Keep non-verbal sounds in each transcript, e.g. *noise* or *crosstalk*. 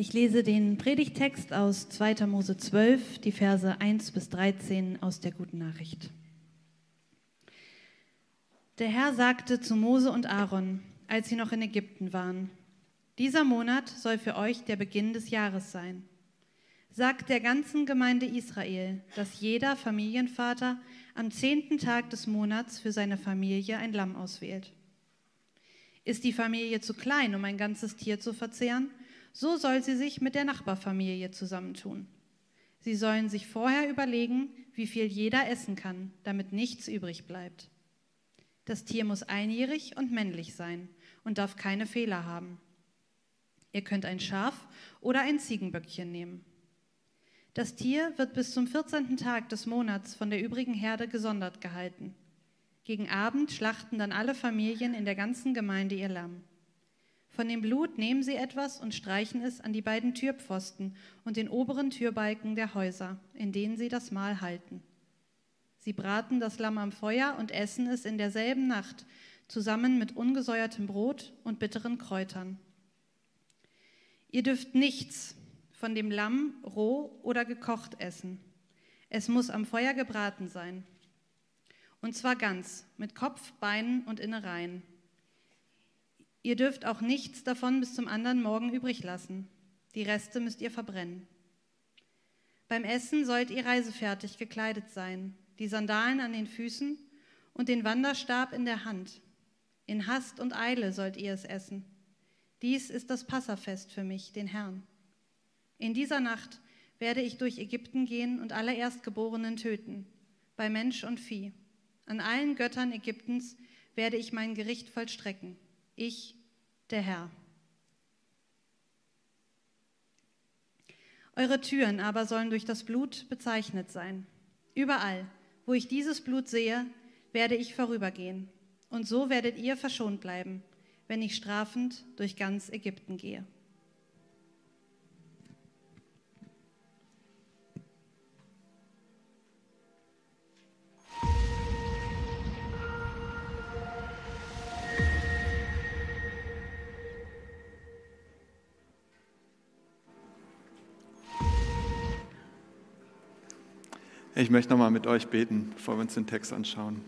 Ich lese den Predigtext aus 2. Mose 12, die Verse 1 bis 13 aus der Guten Nachricht. Der Herr sagte zu Mose und Aaron, als sie noch in Ägypten waren, dieser Monat soll für euch der Beginn des Jahres sein. Sagt der ganzen Gemeinde Israel, dass jeder Familienvater am zehnten Tag des Monats für seine Familie ein Lamm auswählt. Ist die Familie zu klein, um ein ganzes Tier zu verzehren, so soll sie sich mit der Nachbarfamilie zusammentun. Sie sollen sich vorher überlegen, wie viel jeder essen kann, damit nichts übrig bleibt. Das Tier muss einjährig und männlich sein und darf keine Fehler haben. Ihr könnt ein Schaf oder ein Ziegenböckchen nehmen. Das Tier wird bis zum 14. Tag des Monats von der übrigen Herde gesondert gehalten. Gegen Abend schlachten dann alle Familien in der ganzen Gemeinde ihr Lamm. Von dem Blut nehmen sie etwas und streichen es an die beiden Türpfosten und den oberen Türbalken der Häuser, in denen sie das Mahl halten. Sie braten das Lamm am Feuer und essen es in derselben Nacht, zusammen mit ungesäuertem Brot und bitteren Kräutern. Ihr dürft nichts von dem Lamm roh oder gekocht essen. Es muss am Feuer gebraten sein. Und zwar ganz, mit Kopf, Beinen und Innereien. Ihr dürft auch nichts davon bis zum anderen Morgen übrig lassen. Die Reste müsst ihr verbrennen. Beim Essen sollt ihr reisefertig gekleidet sein, die Sandalen an den Füßen und den Wanderstab in der Hand. In Hast und Eile sollt ihr es essen. Dies ist das Passafest für mich, den Herrn. In dieser Nacht werde ich durch Ägypten gehen und alle Erstgeborenen töten, bei Mensch und Vieh. An allen Göttern Ägyptens werde ich mein Gericht vollstrecken ich der Herr. Eure Türen aber sollen durch das Blut bezeichnet sein. Überall, wo ich dieses Blut sehe, werde ich vorübergehen. Und so werdet ihr verschont bleiben, wenn ich strafend durch ganz Ägypten gehe. Ich möchte nochmal mit euch beten, bevor wir uns den Text anschauen.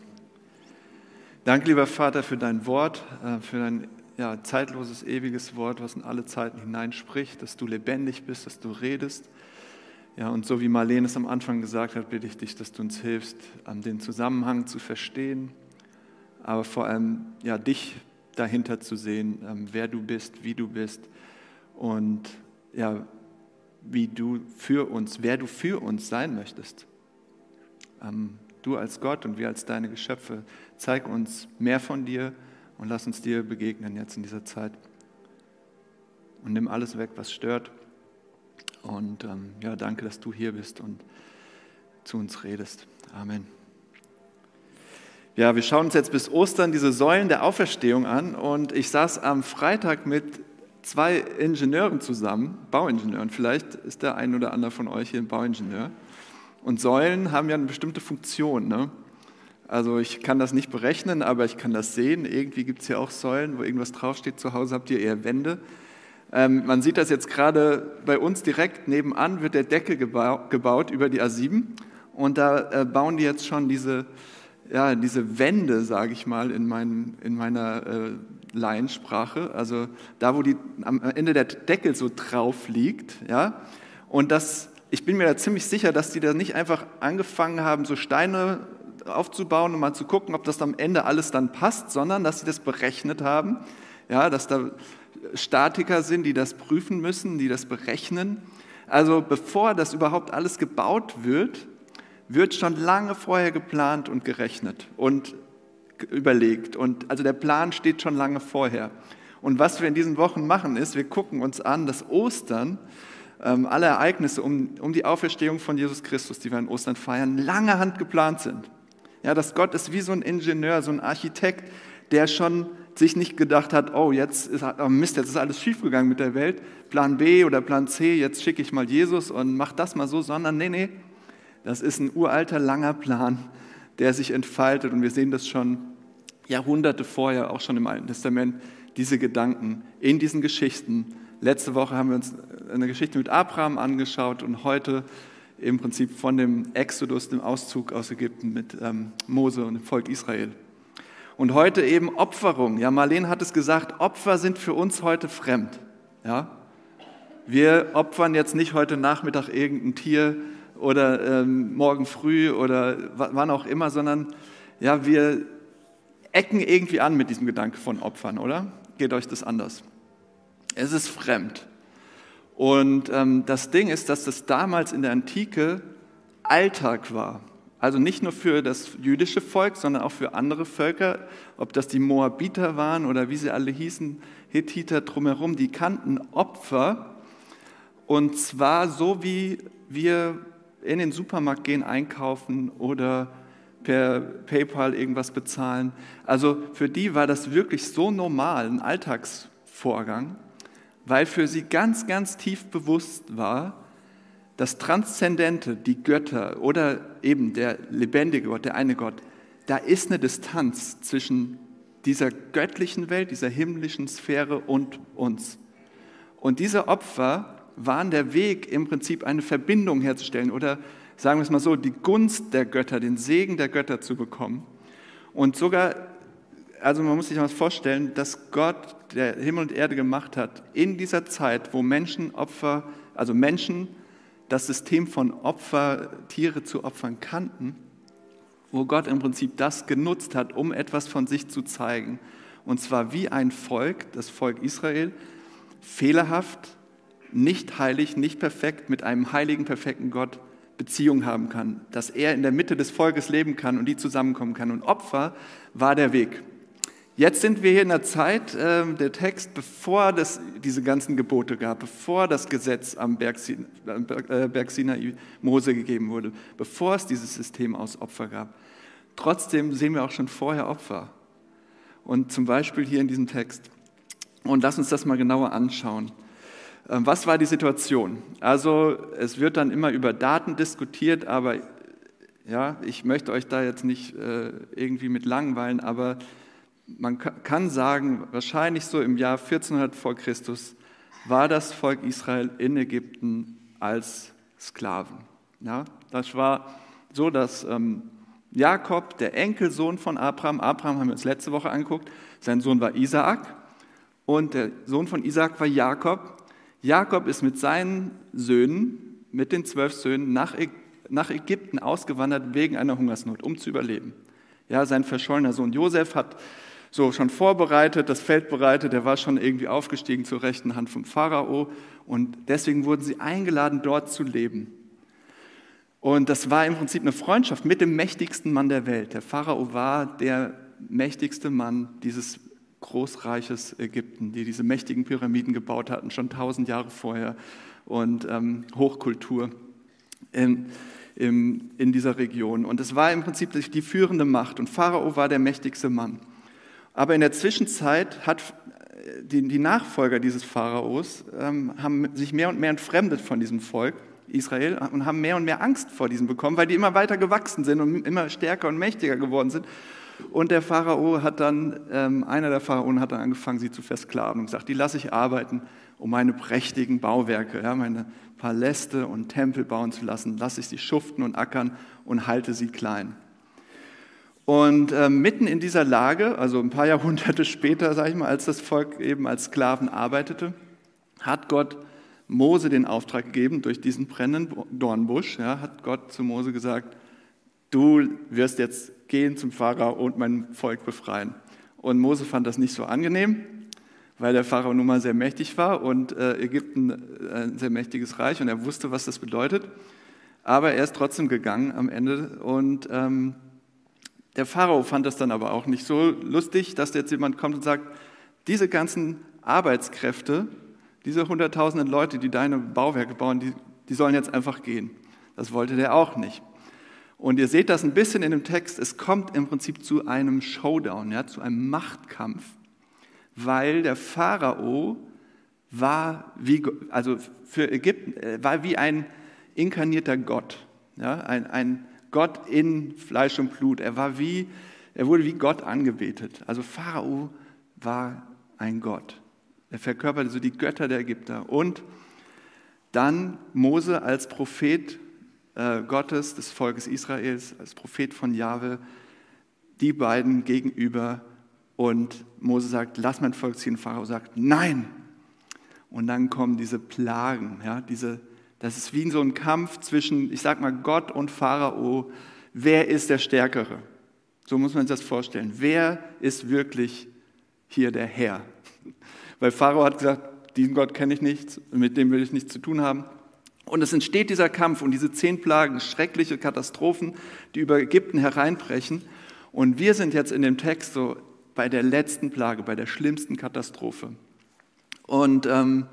Danke, lieber Vater, für dein Wort, äh, für dein ja, zeitloses, ewiges Wort, was in alle Zeiten hineinspricht, dass du lebendig bist, dass du redest. Ja, und so wie Marlene es am Anfang gesagt hat, bitte ich dich, dass du uns hilfst, den Zusammenhang zu verstehen, aber vor allem ja, dich dahinter zu sehen, ähm, wer du bist, wie du bist und ja, wie du für uns, wer du für uns sein möchtest. Ähm, du als Gott und wir als deine Geschöpfe, zeig uns mehr von dir und lass uns dir begegnen jetzt in dieser Zeit. Und nimm alles weg, was stört. Und ähm, ja, danke, dass du hier bist und zu uns redest. Amen. Ja, wir schauen uns jetzt bis Ostern diese Säulen der Auferstehung an und ich saß am Freitag mit zwei Ingenieuren zusammen, Bauingenieuren. Vielleicht ist der ein oder andere von euch hier ein Bauingenieur. Und Säulen haben ja eine bestimmte Funktion. Ne? Also ich kann das nicht berechnen, aber ich kann das sehen. Irgendwie gibt es ja auch Säulen, wo irgendwas draufsteht. Zu Hause habt ihr eher Wände. Ähm, man sieht das jetzt gerade bei uns direkt nebenan, wird der Deckel gebau gebaut über die A7. Und da äh, bauen die jetzt schon diese, ja, diese Wände, sage ich mal, in, mein, in meiner äh, Laiensprache. Also da, wo die, am Ende der Deckel so drauf liegt. Ja? Und das ich bin mir da ziemlich sicher, dass die da nicht einfach angefangen haben, so Steine aufzubauen und mal zu gucken, ob das am Ende alles dann passt, sondern dass sie das berechnet haben, ja, dass da Statiker sind, die das prüfen müssen, die das berechnen. Also bevor das überhaupt alles gebaut wird, wird schon lange vorher geplant und gerechnet und überlegt. Und also der Plan steht schon lange vorher. Und was wir in diesen Wochen machen, ist, wir gucken uns an, dass Ostern ähm, alle Ereignisse um, um die Auferstehung von Jesus Christus, die wir an Ostern feiern, lange Hand geplant sind. Ja, dass Gott ist wie so ein Ingenieur, so ein Architekt, der schon sich nicht gedacht hat, oh, jetzt ist, oh Mist, jetzt ist alles schiefgegangen mit der Welt, Plan B oder Plan C, jetzt schicke ich mal Jesus und mach das mal so, sondern nee, nee, das ist ein uralter, langer Plan, der sich entfaltet und wir sehen das schon Jahrhunderte vorher, auch schon im Alten Testament, diese Gedanken in diesen Geschichten Letzte Woche haben wir uns eine Geschichte mit Abraham angeschaut und heute im Prinzip von dem Exodus, dem Auszug aus Ägypten mit ähm, Mose und dem Volk Israel. Und heute eben Opferung. Ja, Marlene hat es gesagt, Opfer sind für uns heute fremd. Ja? Wir opfern jetzt nicht heute Nachmittag irgendein Tier oder ähm, morgen früh oder wann auch immer, sondern ja, wir ecken irgendwie an mit diesem Gedanke von Opfern, oder? Geht euch das anders? Es ist fremd. Und ähm, das Ding ist, dass das damals in der Antike Alltag war. Also nicht nur für das jüdische Volk, sondern auch für andere Völker, ob das die Moabiter waren oder wie sie alle hießen, Hethiter drumherum, die kannten Opfer. Und zwar so, wie wir in den Supermarkt gehen, einkaufen oder per PayPal irgendwas bezahlen. Also für die war das wirklich so normal, ein Alltagsvorgang, weil für sie ganz, ganz tief bewusst war, das Transzendente, die Götter oder eben der lebendige Gott, der eine Gott, da ist eine Distanz zwischen dieser göttlichen Welt, dieser himmlischen Sphäre und uns. Und diese Opfer waren der Weg, im Prinzip eine Verbindung herzustellen oder sagen wir es mal so, die Gunst der Götter, den Segen der Götter zu bekommen. Und sogar, also man muss sich mal vorstellen, dass Gott, der Himmel und Erde gemacht hat, in dieser Zeit, wo Menschen Opfer, also Menschen das System von Opfer, Tiere zu opfern kannten, wo Gott im Prinzip das genutzt hat, um etwas von sich zu zeigen. Und zwar wie ein Volk, das Volk Israel, fehlerhaft, nicht heilig, nicht perfekt, mit einem heiligen, perfekten Gott Beziehung haben kann, dass er in der Mitte des Volkes leben kann und die zusammenkommen kann. Und Opfer war der Weg. Jetzt sind wir hier in der Zeit, äh, der Text, bevor es diese ganzen Gebote gab, bevor das Gesetz am Berg, äh, Berg Sinai Mose gegeben wurde, bevor es dieses System aus Opfer gab. Trotzdem sehen wir auch schon vorher Opfer. Und zum Beispiel hier in diesem Text. Und lass uns das mal genauer anschauen. Ähm, was war die Situation? Also es wird dann immer über Daten diskutiert, aber ja, ich möchte euch da jetzt nicht äh, irgendwie mit langweilen, aber man kann sagen, wahrscheinlich so im Jahr 1400 vor Christus war das Volk Israel in Ägypten als Sklaven. Ja, das war so, dass ähm, Jakob, der Enkelsohn von Abraham, Abraham haben wir uns letzte Woche angeguckt, sein Sohn war Isaak und der Sohn von Isaak war Jakob. Jakob ist mit seinen Söhnen, mit den zwölf Söhnen, nach, nach Ägypten ausgewandert wegen einer Hungersnot, um zu überleben. Ja, sein verschollener Sohn Josef hat so schon vorbereitet, das Feld bereitet, er war schon irgendwie aufgestiegen zur rechten Hand vom Pharao und deswegen wurden sie eingeladen, dort zu leben. Und das war im Prinzip eine Freundschaft mit dem mächtigsten Mann der Welt. Der Pharao war der mächtigste Mann dieses Großreiches Ägypten, die diese mächtigen Pyramiden gebaut hatten, schon tausend Jahre vorher und ähm, Hochkultur in, in, in dieser Region. Und es war im Prinzip die führende Macht und Pharao war der mächtigste Mann. Aber in der Zwischenzeit hat äh, die, die Nachfolger dieses Pharaos ähm, haben sich mehr und mehr entfremdet von diesem Volk Israel und haben mehr und mehr Angst vor diesem bekommen, weil die immer weiter gewachsen sind und immer stärker und mächtiger geworden sind. Und der Pharao hat dann, ähm, einer der Pharaonen hat dann angefangen, sie zu versklaven und gesagt, die lasse ich arbeiten, um meine prächtigen Bauwerke, ja, meine Paläste und Tempel bauen zu lassen, lasse ich sie schuften und ackern und halte sie klein. Und äh, mitten in dieser Lage, also ein paar *laughs* Jahrhunderte später, sage ich mal, als das Volk eben als Sklaven arbeitete, hat Gott Mose den Auftrag gegeben, durch diesen brennenden Dornbusch, ja, hat Gott zu Mose gesagt, du wirst jetzt gehen zum Pharao und mein Volk befreien. Und Mose fand das nicht so angenehm, weil der Pharao nun mal sehr mächtig war und äh, Ägypten äh, ein sehr mächtiges Reich und er wusste, was das bedeutet. Aber er ist trotzdem gegangen am Ende und ähm, der Pharao fand das dann aber auch nicht so lustig, dass jetzt jemand kommt und sagt, diese ganzen Arbeitskräfte, diese hunderttausenden Leute, die deine Bauwerke bauen, die, die sollen jetzt einfach gehen. Das wollte der auch nicht. Und ihr seht das ein bisschen in dem Text, es kommt im Prinzip zu einem Showdown, ja, zu einem Machtkampf, weil der Pharao war wie, also für Ägypten, äh, war wie ein inkarnierter Gott, ja, ein, ein Gott in Fleisch und Blut. Er war wie, er wurde wie Gott angebetet. Also Pharao war ein Gott. Er verkörperte so die Götter der Ägypter. Und Dann Mose als Prophet äh, Gottes, des Volkes Israels, als Prophet von Jahwe, die beiden gegenüber. Und Mose sagt, lass mein Volk ziehen. Pharao sagt, nein. Und dann kommen diese Plagen, ja, diese, das ist wie so ein Kampf zwischen, ich sag mal, Gott und Pharao. Wer ist der Stärkere? So muss man sich das vorstellen. Wer ist wirklich hier der Herr? *laughs* Weil Pharao hat gesagt, diesen Gott kenne ich nicht, mit dem will ich nichts zu tun haben. Und es entsteht dieser Kampf und diese zehn Plagen, schreckliche Katastrophen, die über Ägypten hereinbrechen. Und wir sind jetzt in dem Text so bei der letzten Plage, bei der schlimmsten Katastrophe. Und ähm,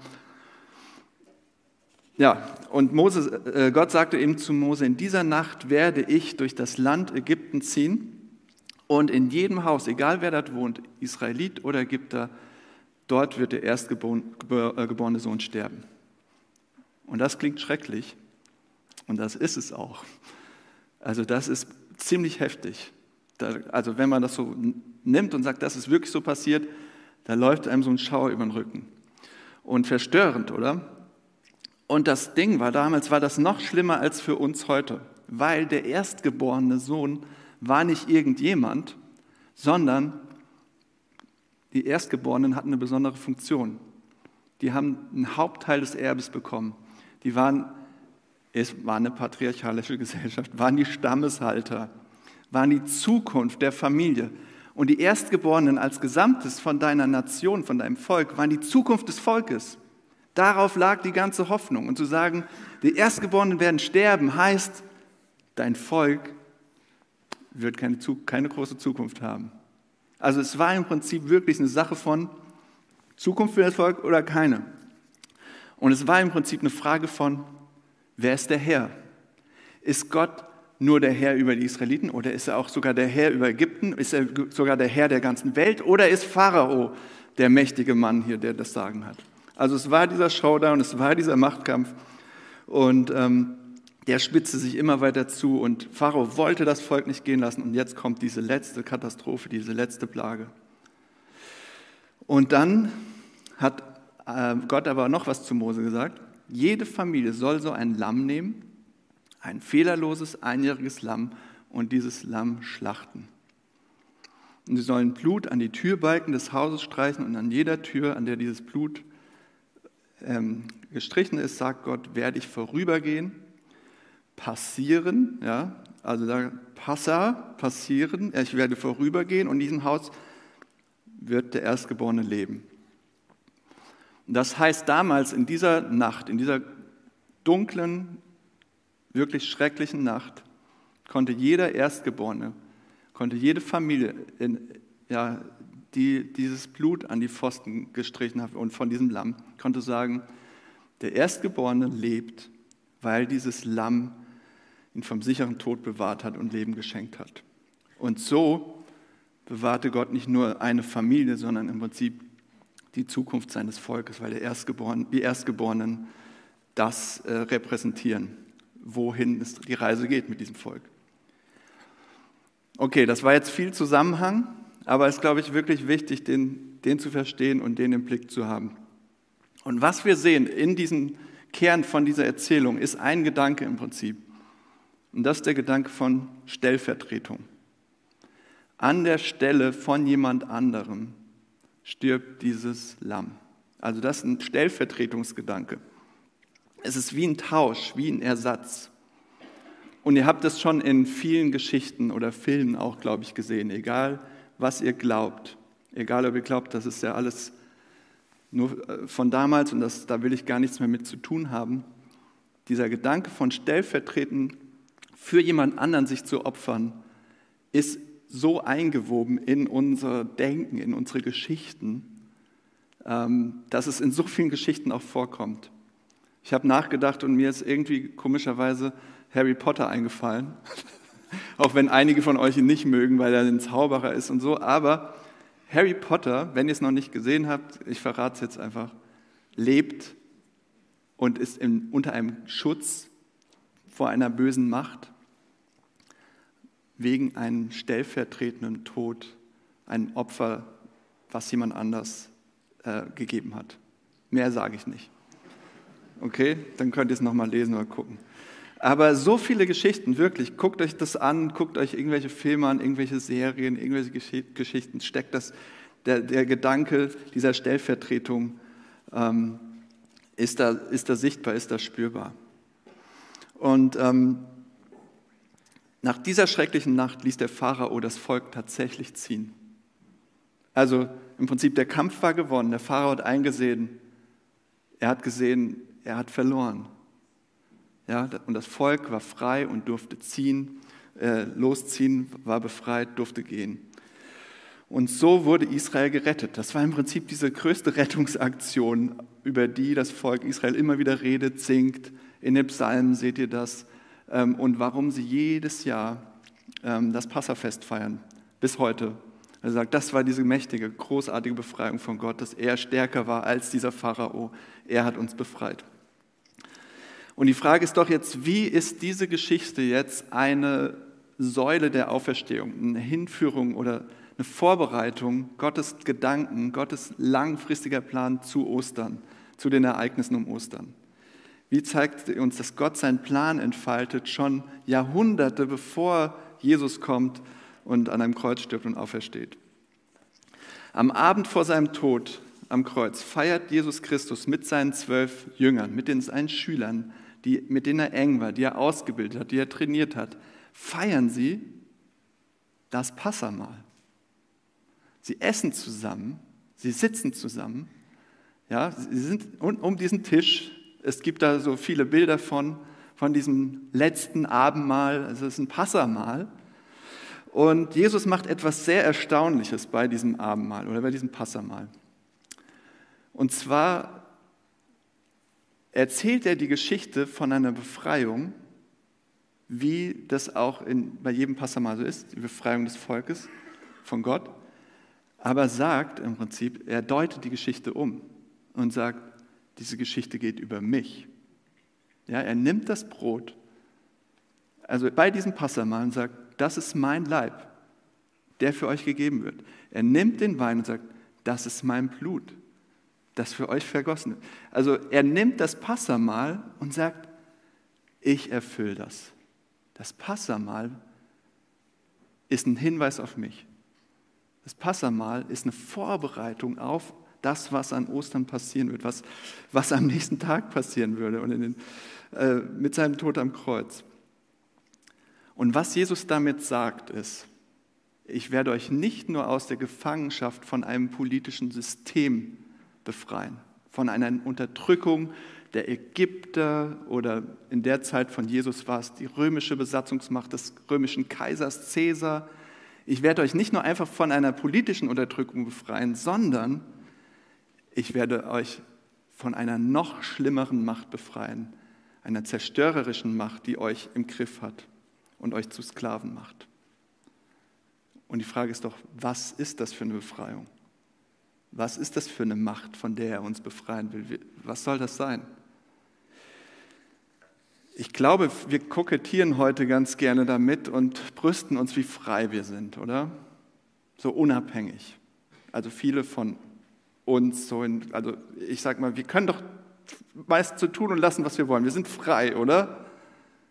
ja, und Mose, äh, Gott sagte eben zu Mose, in dieser Nacht werde ich durch das Land Ägypten ziehen und in jedem Haus, egal wer dort wohnt, Israelit oder Ägypter, dort wird der erstgeborene äh, Sohn sterben. Und das klingt schrecklich. Und das ist es auch. Also das ist ziemlich heftig. also wenn man das so nimmt und sagt, das ist wirklich so passiert, da läuft einem so ein Schauer über den Rücken. Und verstörend, oder? Und das Ding war, damals war das noch schlimmer als für uns heute, weil der erstgeborene Sohn war nicht irgendjemand, sondern die Erstgeborenen hatten eine besondere Funktion. Die haben einen Hauptteil des Erbes bekommen. Die waren, es war eine patriarchalische Gesellschaft, waren die Stammeshalter, waren die Zukunft der Familie. Und die Erstgeborenen als Gesamtes von deiner Nation, von deinem Volk, waren die Zukunft des Volkes. Darauf lag die ganze Hoffnung. Und zu sagen, die Erstgeborenen werden sterben, heißt, dein Volk wird keine, keine große Zukunft haben. Also es war im Prinzip wirklich eine Sache von Zukunft für das Volk oder keine. Und es war im Prinzip eine Frage von, wer ist der Herr? Ist Gott nur der Herr über die Israeliten oder ist er auch sogar der Herr über Ägypten? Ist er sogar der Herr der ganzen Welt oder ist Pharao der mächtige Mann hier, der das Sagen hat? Also es war dieser Showdown, es war dieser Machtkampf und ähm, der spitzte sich immer weiter zu und Pharao wollte das Volk nicht gehen lassen und jetzt kommt diese letzte Katastrophe, diese letzte Plage. Und dann hat äh, Gott aber noch was zu Mose gesagt. Jede Familie soll so ein Lamm nehmen, ein fehlerloses einjähriges Lamm und dieses Lamm schlachten. Und sie sollen Blut an die Türbalken des Hauses streichen und an jeder Tür, an der dieses Blut ähm, gestrichen ist, sagt Gott, werde ich vorübergehen, passieren, ja, also da Passa, passieren, ich werde vorübergehen und in diesem Haus wird der Erstgeborene leben. Das heißt, damals in dieser Nacht, in dieser dunklen, wirklich schrecklichen Nacht, konnte jeder Erstgeborene, konnte jede Familie, in, ja, die dieses Blut an die Pfosten gestrichen hat und von diesem Lamm, konnte sagen, der Erstgeborene lebt, weil dieses Lamm ihn vom sicheren Tod bewahrt hat und Leben geschenkt hat. Und so bewahrte Gott nicht nur eine Familie, sondern im Prinzip die Zukunft seines Volkes, weil Erstgeborenen, die Erstgeborenen das äh, repräsentieren, wohin die Reise geht mit diesem Volk. Okay, das war jetzt viel Zusammenhang, aber es ist, glaube ich, wirklich wichtig, den, den zu verstehen und den im Blick zu haben. Und was wir sehen in diesem Kern von dieser Erzählung ist ein Gedanke im Prinzip. Und das ist der Gedanke von Stellvertretung. An der Stelle von jemand anderem stirbt dieses Lamm. Also das ist ein Stellvertretungsgedanke. Es ist wie ein Tausch, wie ein Ersatz. Und ihr habt das schon in vielen Geschichten oder Filmen auch, glaube ich, gesehen. Egal, was ihr glaubt. Egal, ob ihr glaubt, das ist ja alles nur äh, von damals und das, da will ich gar nichts mehr mit zu tun haben. Dieser Gedanke von stellvertretend für jemand anderen sich zu opfern, ist so eingewoben in unser Denken, in unsere Geschichten, ähm, dass es in so vielen Geschichten auch vorkommt. Ich habe nachgedacht und mir ist irgendwie komischerweise Harry Potter eingefallen, *laughs* auch wenn einige von euch ihn nicht mögen, weil er ein Zauberer ist und so. Aber Harry Potter, wenn ihr es noch nicht gesehen habt, ich verrate es jetzt einfach, lebt und ist in, unter einem Schutz vor einer bösen Macht wegen einem stellvertretenden Tod, ein Opfer, was jemand anders äh, gegeben hat. Mehr sage ich nicht. Okay, dann könnt ihr es nochmal lesen oder gucken. Aber so viele Geschichten, wirklich, guckt euch das an, guckt euch irgendwelche Filme an, irgendwelche Serien, irgendwelche Geschichten, steckt das, der, der Gedanke dieser Stellvertretung ähm, ist, da, ist da sichtbar, ist da spürbar. Und ähm, nach dieser schrecklichen Nacht ließ der Pharao das Volk tatsächlich ziehen. Also im Prinzip der Kampf war gewonnen. Der Pharao hat eingesehen, er hat gesehen, er hat verloren. Ja, und das Volk war frei und durfte ziehen, äh, losziehen, war befreit, durfte gehen. Und so wurde Israel gerettet. Das war im Prinzip diese größte Rettungsaktion, über die das Volk Israel immer wieder redet, singt. In den Psalmen seht ihr das. Ähm, und warum sie jedes Jahr ähm, das Passafest feiern, bis heute. Er sagt, das war diese mächtige, großartige Befreiung von Gott, dass er stärker war als dieser Pharao. Er hat uns befreit. Und die Frage ist doch jetzt, wie ist diese Geschichte jetzt eine Säule der Auferstehung, eine Hinführung oder eine Vorbereitung, Gottes Gedanken, Gottes langfristiger Plan zu Ostern, zu den Ereignissen um Ostern? Wie zeigt uns, dass Gott seinen Plan entfaltet, schon Jahrhunderte bevor Jesus kommt und an einem Kreuz stirbt und aufersteht? Am Abend vor seinem Tod am Kreuz feiert Jesus Christus mit seinen zwölf Jüngern, mit den, seinen Schülern die, mit denen er eng war, die er ausgebildet hat, die er trainiert hat, feiern sie das Passamal. Sie essen zusammen, sie sitzen zusammen, ja, sie sind um diesen Tisch. Es gibt da so viele Bilder von, von diesem letzten Abendmahl, also es ist ein Passamal. Und Jesus macht etwas sehr Erstaunliches bei diesem Abendmahl oder bei diesem Passamal. Und zwar erzählt er die Geschichte von einer Befreiung, wie das auch in, bei jedem Passamal so ist, die Befreiung des Volkes von Gott, aber sagt im Prinzip, er deutet die Geschichte um und sagt, diese Geschichte geht über mich. Ja, er nimmt das Brot, also bei diesem Passamal und sagt, das ist mein Leib, der für euch gegeben wird. Er nimmt den Wein und sagt, das ist mein Blut, das für euch vergossen wird. Also er nimmt das Passamal und sagt, ich erfülle das. Das Passamal ist ein Hinweis auf mich. Das Passamal ist eine Vorbereitung auf das, was an Ostern passieren wird, was, was am nächsten Tag passieren würde und den, äh, mit seinem Tod am Kreuz. Und was Jesus damit sagt, ist, ich werde euch nicht nur aus der Gefangenschaft von einem politischen System befreien. Von einer Unterdrückung der Ägypter oder in der Zeit von Jesus war es die römische Besatzungsmacht des römischen Kaisers Caesar. Ich werde euch nicht nur einfach von einer politischen Unterdrückung befreien, sondern ich werde euch von einer noch schlimmeren Macht befreien, einer zerstörerischen Macht, die euch im Griff hat und euch zu Sklaven macht. Und die Frage ist doch, was ist das für eine Befreiung? Was ist das für eine Macht, von der er uns befreien will? Was soll das sein? Ich glaube, wir kokettieren heute ganz gerne damit und brüsten uns, wie frei wir sind, oder? So unabhängig. Also viele von uns, so in, also ich sage mal, wir können doch meist so tun und lassen, was wir wollen. Wir sind frei, oder?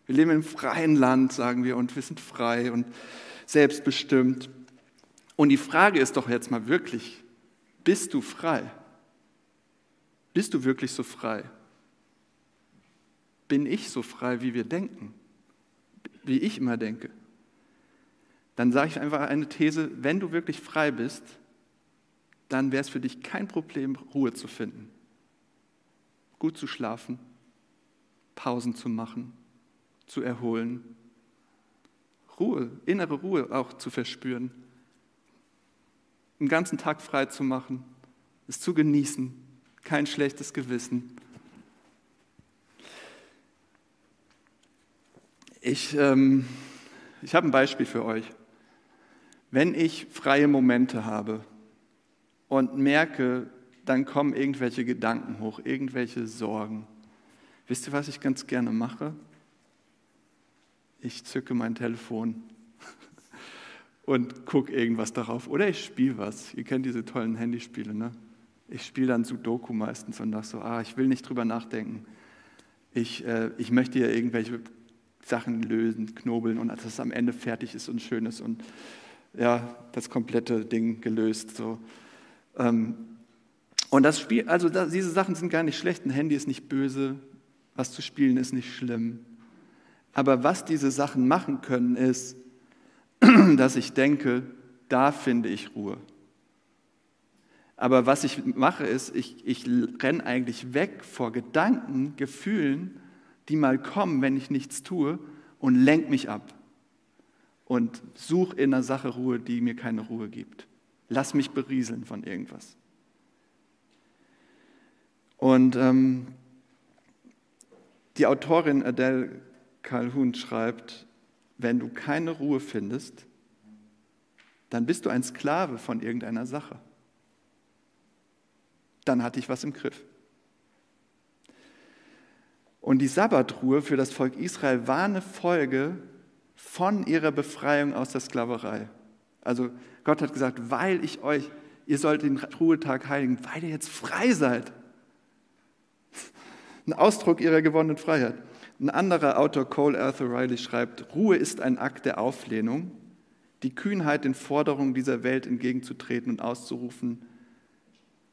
Wir leben im freien Land, sagen wir, und wir sind frei und selbstbestimmt. Und die Frage ist doch jetzt mal wirklich, bist du frei? Bist du wirklich so frei? Bin ich so frei, wie wir denken? Wie ich immer denke? Dann sage ich einfach eine These, wenn du wirklich frei bist, dann wäre es für dich kein Problem, Ruhe zu finden, gut zu schlafen, Pausen zu machen, zu erholen, Ruhe, innere Ruhe auch zu verspüren einen ganzen Tag frei zu machen, es zu genießen, kein schlechtes Gewissen. Ich, ähm, ich habe ein Beispiel für euch. Wenn ich freie Momente habe und merke, dann kommen irgendwelche Gedanken hoch, irgendwelche Sorgen. Wisst ihr, was ich ganz gerne mache? Ich zücke mein Telefon und gucke irgendwas darauf. Oder ich spiele was. Ihr kennt diese tollen Handyspiele, ne? Ich spiele dann Sudoku meistens und dachte so, ah, ich will nicht drüber nachdenken. ich, äh, ich möchte hier irgendwelche Sachen lösen, knobeln und dass es am Ende fertig ist und schön ist und ja, das komplette Ding gelöst. So. Ähm, und das Spiel, also das, diese Sachen sind gar nicht schlecht. Ein Handy ist nicht böse, was zu spielen ist nicht schlimm. Aber was diese Sachen machen können, ist, *clears throat* dass ich denke, da finde ich Ruhe. Aber was ich mache, ist, ich, ich renne eigentlich weg vor Gedanken, Gefühlen, die mal kommen, wenn ich nichts tue, und lenke mich ab. Und suche in einer Sache Ruhe, die mir keine Ruhe gibt. Lass mich berieseln von irgendwas. Und ähm, die Autorin Adele Calhoun schreibt, wenn du keine Ruhe findest, dann bist du ein Sklave von irgendeiner Sache dann hatte ich was im Griff. Und die Sabbatruhe für das Volk Israel war eine Folge von ihrer Befreiung aus der Sklaverei. Also Gott hat gesagt, weil ich euch, ihr sollt den Ruhetag heiligen, weil ihr jetzt frei seid. Ein Ausdruck ihrer gewonnenen Freiheit. Ein anderer Autor, Cole Arthur Riley, schreibt, Ruhe ist ein Akt der Auflehnung, die Kühnheit, den Forderungen dieser Welt entgegenzutreten und auszurufen,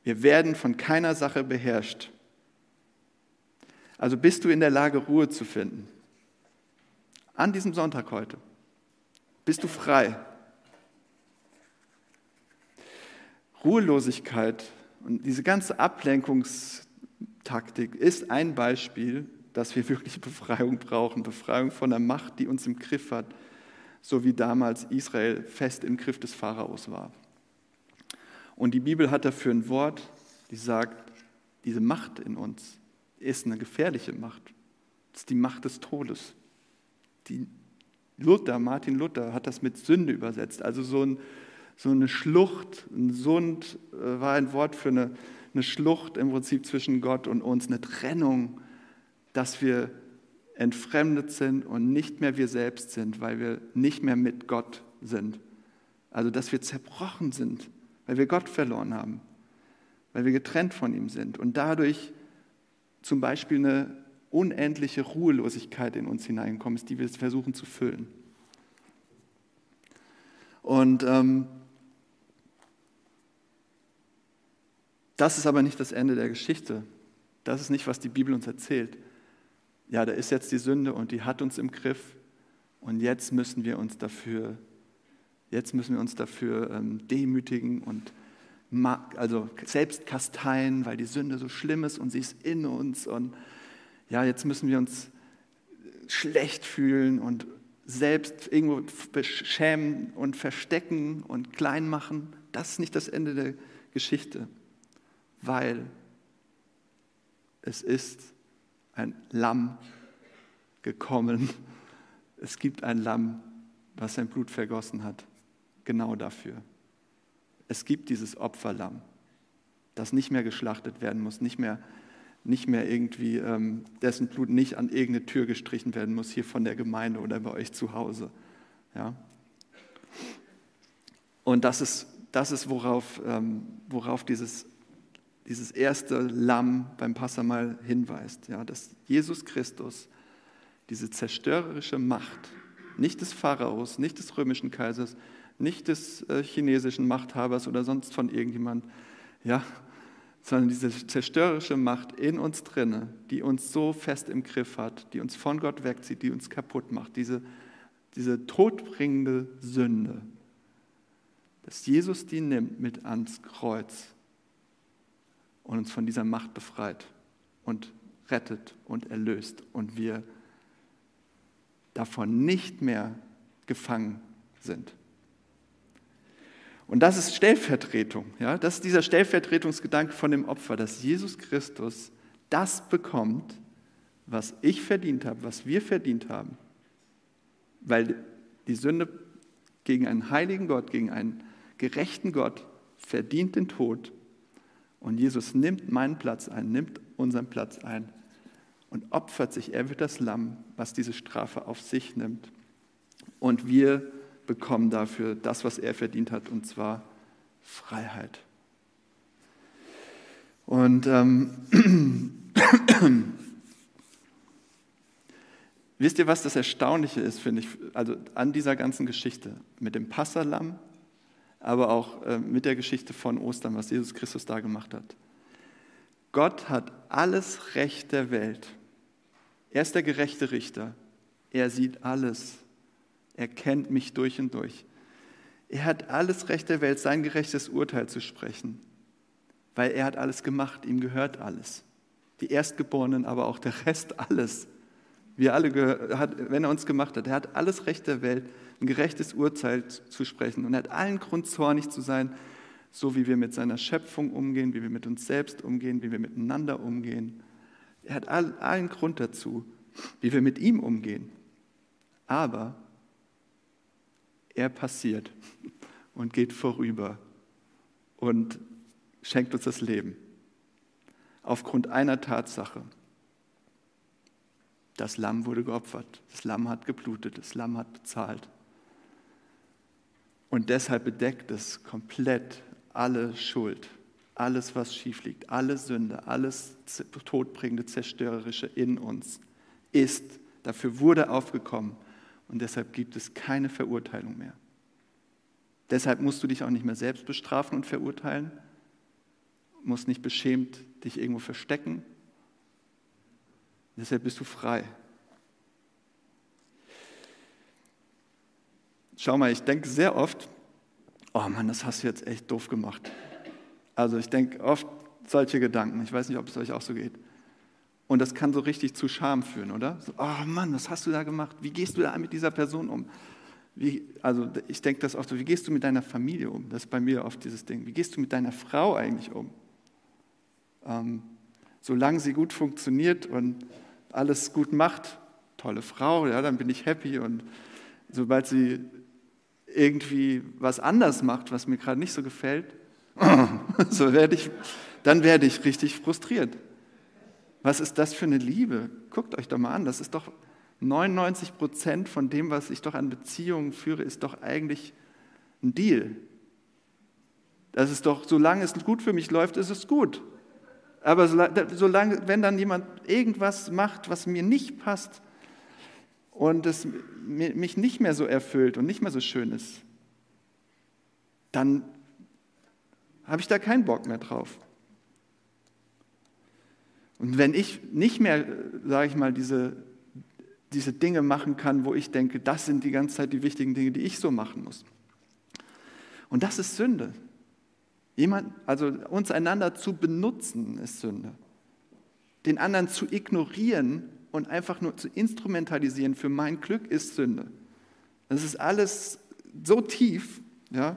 wir werden von keiner Sache beherrscht. Also bist du in der Lage, Ruhe zu finden. An diesem Sonntag heute. Bist du frei. Ruhelosigkeit und diese ganze Ablenkungstaktik ist ein Beispiel, dass wir wirklich Befreiung brauchen. Befreiung von der Macht, die uns im Griff hat, so wie damals Israel fest im Griff des Pharaos war. Und die Bibel hat dafür ein Wort, die sagt, diese Macht in uns ist eine gefährliche Macht. Das ist die Macht des Todes. Die Luther, Martin Luther hat das mit Sünde übersetzt. Also so, ein, so eine Schlucht, ein Sund äh, war ein Wort für eine, eine Schlucht im Prinzip zwischen Gott und uns, eine Trennung, dass wir entfremdet sind und nicht mehr wir selbst sind, weil wir nicht mehr mit Gott sind. Also dass wir zerbrochen sind weil wir Gott verloren haben, weil wir getrennt von ihm sind und dadurch zum Beispiel eine unendliche Ruhelosigkeit in uns hineinkommt, die wir versuchen zu füllen. Und ähm, das ist aber nicht das Ende der Geschichte. Das ist nicht, was die Bibel uns erzählt. Ja, da ist jetzt die Sünde und die hat uns im Griff und jetzt müssen wir uns dafür Jetzt müssen wir uns dafür ähm, demütigen und also selbst kasteien, weil die Sünde so schlimm ist und sie ist in uns. Und ja, jetzt müssen wir uns schlecht fühlen und selbst irgendwo beschämen und verstecken und klein machen. Das ist nicht das Ende der Geschichte, weil es ist ein Lamm gekommen. Es gibt ein Lamm, was sein Blut vergossen hat genau dafür. Es gibt dieses Opferlamm, das nicht mehr geschlachtet werden muss, nicht mehr, nicht mehr irgendwie, ähm, dessen Blut nicht an irgendeine Tür gestrichen werden muss, hier von der Gemeinde oder bei euch zu Hause. Ja? Und das ist, das ist worauf, ähm, worauf dieses, dieses erste Lamm beim Passamal hinweist, ja? dass Jesus Christus diese zerstörerische Macht, nicht des Pharaos, nicht des römischen Kaisers, nicht des äh, chinesischen Machthabers oder sonst von irgendjemand, ja, sondern diese zerstörerische Macht in uns drinne, die uns so fest im Griff hat, die uns von Gott wegzieht, die uns kaputt macht, diese, diese todbringende Sünde, dass Jesus die nimmt mit ans Kreuz und uns von dieser Macht befreit und rettet und erlöst und wir davon nicht mehr gefangen sind. Und das ist Stellvertretung. Ja? Das ist dieser Stellvertretungsgedanke von dem Opfer, dass Jesus Christus das bekommt, was ich verdient habe, was wir verdient haben. Weil die Sünde gegen einen heiligen Gott, gegen einen gerechten Gott verdient den Tod. Und Jesus nimmt meinen Platz ein, nimmt unseren Platz ein und opfert sich. Er wird das Lamm, was diese Strafe auf sich nimmt. Und wir bekommen dafür das, was er verdient hat, und zwar Freiheit. Und ähm, *clears throat* wisst ihr, was das Erstaunliche ist, finde ich, also an dieser ganzen Geschichte mit dem Passalam, aber auch äh, mit der Geschichte von Ostern, was Jesus Christus da gemacht hat. Gott hat alles Recht der Welt. Er ist der gerechte Richter. Er sieht alles. Er kennt mich durch und durch. Er hat alles Recht der Welt, sein gerechtes Urteil zu sprechen, weil er hat alles gemacht, ihm gehört alles. Die Erstgeborenen, aber auch der Rest alles. Wir alle, gehört, wenn er uns gemacht hat, er hat alles Recht der Welt, ein gerechtes Urteil zu sprechen und er hat allen Grund, zornig zu sein, so wie wir mit seiner Schöpfung umgehen, wie wir mit uns selbst umgehen, wie wir miteinander umgehen. Er hat allen Grund dazu, wie wir mit ihm umgehen. Aber er passiert und geht vorüber und schenkt uns das Leben. Aufgrund einer Tatsache. Das Lamm wurde geopfert, das Lamm hat geblutet, das Lamm hat bezahlt. Und deshalb bedeckt es komplett alle Schuld, alles, was schief liegt, alle Sünde, alles todbringende, zerstörerische in uns ist, dafür wurde aufgekommen und deshalb gibt es keine Verurteilung mehr. Deshalb musst du dich auch nicht mehr selbst bestrafen und verurteilen, musst nicht beschämt dich irgendwo verstecken. Deshalb bist du frei. Schau mal, ich denke sehr oft, oh Mann, das hast du jetzt echt doof gemacht. Also ich denke oft solche Gedanken. Ich weiß nicht, ob es euch auch so geht. Und das kann so richtig zu Scham führen, oder? So, oh Mann, was hast du da gemacht? Wie gehst du da mit dieser Person um? Wie, also ich denke das oft so, wie gehst du mit deiner Familie um? Das ist bei mir oft dieses Ding. Wie gehst du mit deiner Frau eigentlich um? Ähm, solange sie gut funktioniert und alles gut macht, tolle Frau, ja, dann bin ich happy. Und sobald sie irgendwie was anders macht, was mir gerade nicht so gefällt, *laughs* so werde ich, dann werde ich richtig frustriert. Was ist das für eine Liebe? Guckt euch doch mal an. Das ist doch 99 Prozent von dem, was ich doch an Beziehungen führe, ist doch eigentlich ein Deal. Das ist doch, solange es gut für mich läuft, ist es gut. Aber solange, wenn dann jemand irgendwas macht, was mir nicht passt und es mich nicht mehr so erfüllt und nicht mehr so schön ist, dann habe ich da keinen Bock mehr drauf. Und wenn ich nicht mehr, sage ich mal, diese, diese Dinge machen kann, wo ich denke, das sind die ganze Zeit die wichtigen Dinge, die ich so machen muss. Und das ist Sünde. Jemand, also uns einander zu benutzen, ist Sünde. Den anderen zu ignorieren und einfach nur zu instrumentalisieren für mein Glück ist Sünde. Das ist alles so tief, ja,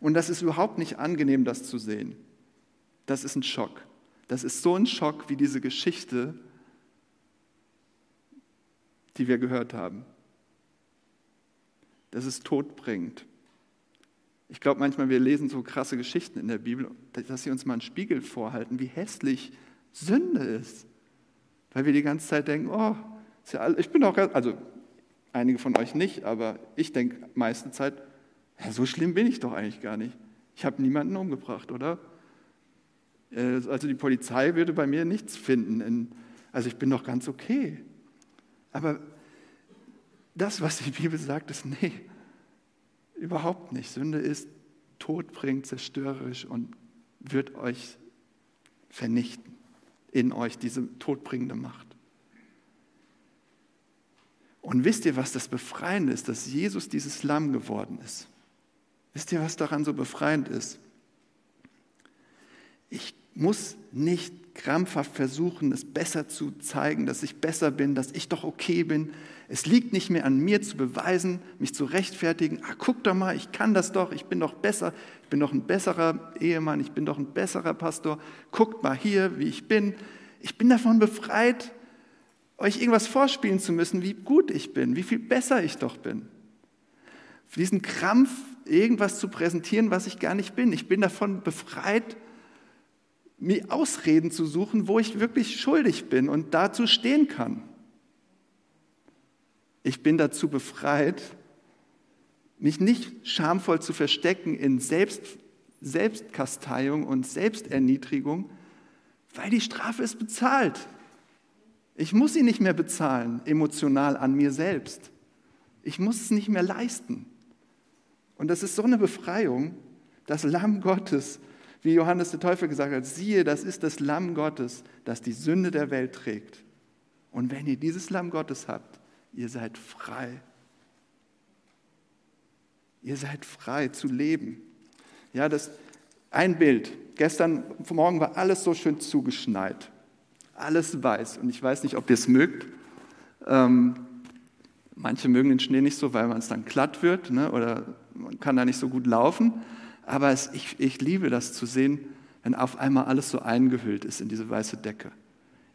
und das ist überhaupt nicht angenehm, das zu sehen. Das ist ein Schock. Das ist so ein Schock wie diese Geschichte, die wir gehört haben. Das ist todbringend. Ich glaube manchmal, wir lesen so krasse Geschichten in der Bibel, dass sie uns mal einen Spiegel vorhalten, wie hässlich Sünde ist. Weil wir die ganze Zeit denken, oh, ja ich bin doch, also einige von euch nicht, aber ich denke meiste Zeit, ja, so schlimm bin ich doch eigentlich gar nicht. Ich habe niemanden umgebracht, oder? Äh, also die Polizei würde bei mir nichts finden. Also ich bin doch ganz okay. Aber das, was die Bibel sagt, ist, nee, überhaupt nicht. Sünde ist todbringend, zerstörerisch und wird euch vernichten. In euch diese todbringende Macht. Und wisst ihr, was das Befreiende ist, dass Jesus dieses Lamm geworden ist? Wisst ihr, was daran so befreiend ist? Ich muss nicht krampfhaft versuchen, es besser zu zeigen, dass ich besser bin, dass ich doch okay bin. Es liegt nicht mehr an mir zu beweisen, mich zu rechtfertigen. Ah, guck doch mal, ich kann das doch, ich bin doch besser, ich bin doch ein besserer Ehemann, ich bin doch ein besserer Pastor. Guckt mal hier, wie ich bin. Ich bin davon befreit, euch irgendwas vorspielen zu müssen, wie gut ich bin, wie viel besser ich doch bin. Für diesen Krampf, irgendwas zu präsentieren, was ich gar nicht bin. Ich bin davon befreit, mir Ausreden zu suchen, wo ich wirklich schuldig bin und dazu stehen kann. Ich bin dazu befreit, mich nicht schamvoll zu verstecken in Selbst, Selbstkasteiung und Selbsterniedrigung, weil die Strafe ist bezahlt. Ich muss ihn nicht mehr bezahlen, emotional an mir selbst. Ich muss es nicht mehr leisten. Und das ist so eine Befreiung, das Lamm Gottes, wie Johannes der Täufer gesagt hat, siehe, das ist das Lamm Gottes, das die Sünde der Welt trägt. Und wenn ihr dieses Lamm Gottes habt, ihr seid frei. Ihr seid frei zu leben. Ja, das ein Bild. Gestern Morgen war alles so schön zugeschneit. Alles weiß. Und ich weiß nicht, ob ihr es mögt. Ähm, manche mögen den Schnee nicht so, weil man es dann glatt wird ne? oder man kann da nicht so gut laufen. Aber es, ich, ich liebe das zu sehen, wenn auf einmal alles so eingehüllt ist in diese weiße Decke.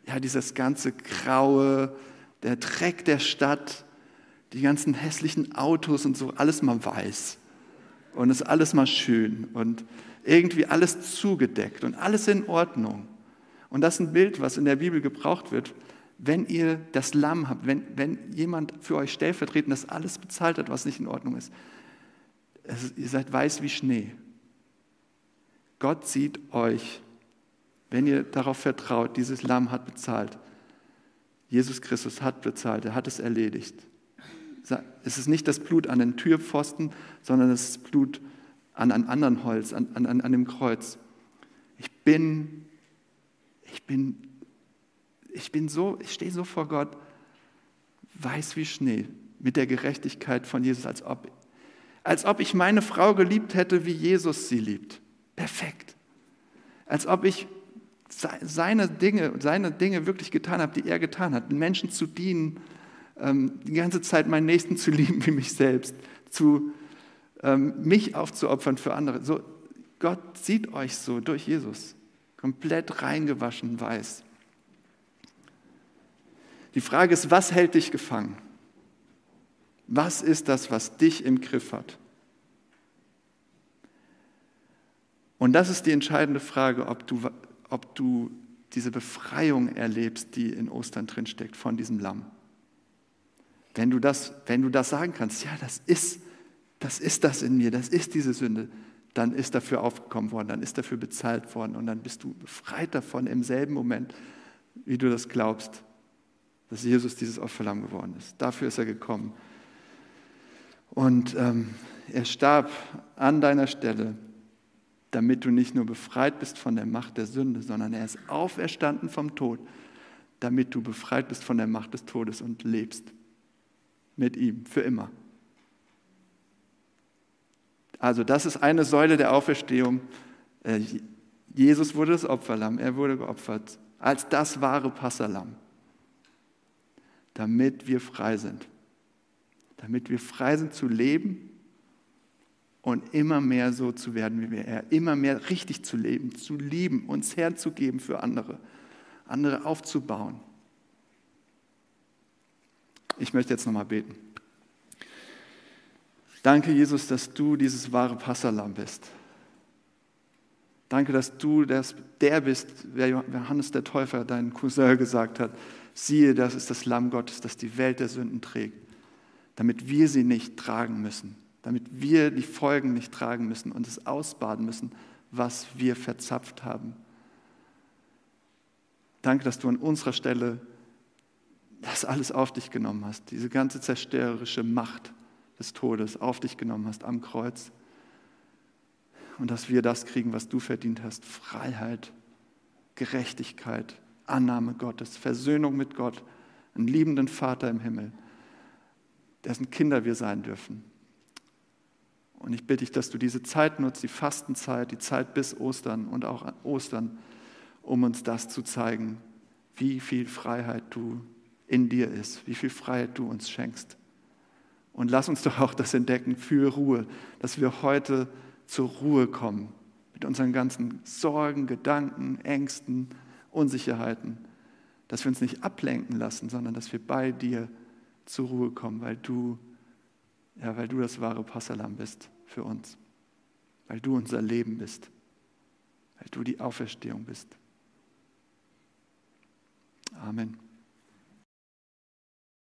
Ja, dieses ganze graue, der Dreck der Stadt, die ganzen hässlichen Autos und so, alles mal weiß. Und es ist alles mal schön und irgendwie alles zugedeckt und alles in Ordnung. Und das ist ein Bild, was in der Bibel gebraucht wird, wenn ihr das Lamm habt, wenn, wenn jemand für euch stellvertretend das alles bezahlt hat, was nicht in Ordnung ist. Ihr seid weiß wie Schnee. Gott sieht euch, wenn ihr darauf vertraut, dieses Lamm hat bezahlt. Jesus Christus hat bezahlt, er hat es erledigt. Es ist nicht das Blut an den Türpfosten, sondern es ist Blut an einem anderen Holz, an, an, an dem Kreuz. Ich bin, ich bin ich bin so, ich stehe so vor Gott, weiß wie Schnee, mit der Gerechtigkeit von Jesus, als ob, als ob ich meine Frau geliebt hätte, wie Jesus sie liebt. Perfekt. Als ob ich seine Dinge, seine Dinge wirklich getan habe, die er getan hat, Menschen zu dienen, ähm, die ganze Zeit meinen Nächsten zu *laughs* lieben wie mich selbst, zu ähm, mich aufzuopfern für andere. So, Gott sieht euch so durch Jesus, komplett reingewaschen weiß. Die Frage ist, was hält dich gefangen? Was ist das, was dich im Griff hat? Und das ist die entscheidende Frage, ob du, ob du diese Befreiung erlebst, die in Ostern drinsteckt von diesem Lamm. Wenn du das, wenn du das sagen kannst, ja, das ist, das ist das in mir, das ist diese Sünde, dann ist dafür aufgekommen worden, dann ist dafür bezahlt worden und dann bist du befreit davon im selben Moment, wie du das glaubst dass Jesus dieses Opferlamm geworden ist. Dafür ist er gekommen. Und ähm, er starb an deiner Stelle, damit du nicht nur befreit bist von der Macht der Sünde, sondern er ist auferstanden vom Tod, damit du befreit bist von der Macht des Todes und lebst mit ihm für immer. Also das ist eine Säule der Auferstehung. Äh, Jesus wurde das Opferlamm, er wurde geopfert als das wahre Passalam damit wir frei sind. Damit wir frei sind zu leben und immer mehr so zu werden wie wir. Er, immer mehr richtig zu leben, zu lieben, uns herzugeben für andere, andere aufzubauen. Ich möchte jetzt nochmal beten. Danke, Jesus, dass du dieses wahre Passalam bist. Danke, dass du das, der bist, wer Johannes der Täufer, dein Cousin, gesagt hat siehe, das ist das Lamm Gottes, das die Welt der Sünden trägt, damit wir sie nicht tragen müssen, damit wir die Folgen nicht tragen müssen und es ausbaden müssen, was wir verzapft haben. Danke, dass du an unserer Stelle das alles auf dich genommen hast, diese ganze zerstörerische Macht des Todes auf dich genommen hast am Kreuz. Und dass wir das kriegen, was du verdient hast, Freiheit, Gerechtigkeit, Annahme Gottes, Versöhnung mit Gott, einen liebenden Vater im Himmel, dessen Kinder wir sein dürfen. Und ich bitte dich, dass du diese Zeit nutzt, die Fastenzeit, die Zeit bis Ostern und auch an Ostern, um uns das zu zeigen, wie viel Freiheit du in dir ist, wie viel Freiheit du uns schenkst. Und lass uns doch auch das entdecken für Ruhe, dass wir heute zur Ruhe kommen mit unseren ganzen Sorgen, Gedanken, Ängsten, Unsicherheiten, dass wir uns nicht ablenken lassen, sondern dass wir bei dir zur Ruhe kommen, weil du, ja, weil du das wahre Passalam bist für uns, weil du unser Leben bist, weil du die Auferstehung bist. Amen.